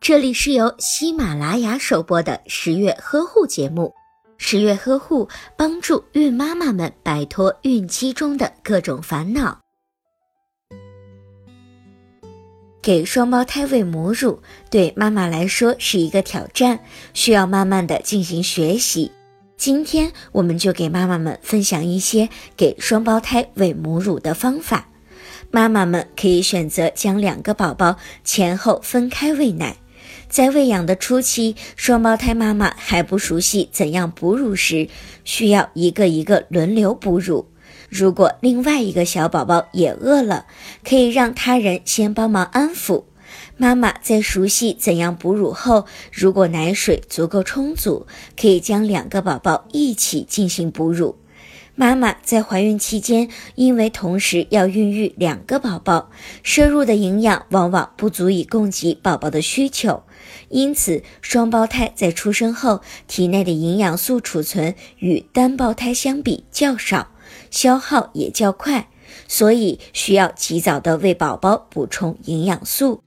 这里是由喜马拉雅首播的十月呵护节目。十月呵护帮助孕妈妈们摆脱孕期中的各种烦恼。给双胞胎喂母乳对妈妈来说是一个挑战，需要慢慢的进行学习。今天我们就给妈妈们分享一些给双胞胎喂母乳的方法。妈妈们可以选择将两个宝宝前后分开喂奶。在喂养的初期，双胞胎妈妈还不熟悉怎样哺乳时，需要一个一个轮流哺乳。如果另外一个小宝宝也饿了，可以让他人先帮忙安抚。妈妈在熟悉怎样哺乳后，如果奶水足够充足，可以将两个宝宝一起进行哺乳。妈妈在怀孕期间，因为同时要孕育两个宝宝，摄入的营养往往不足以供给宝宝的需求，因此双胞胎在出生后体内的营养素储存与单胞胎相比较少，消耗也较快，所以需要及早的为宝宝补充营养素。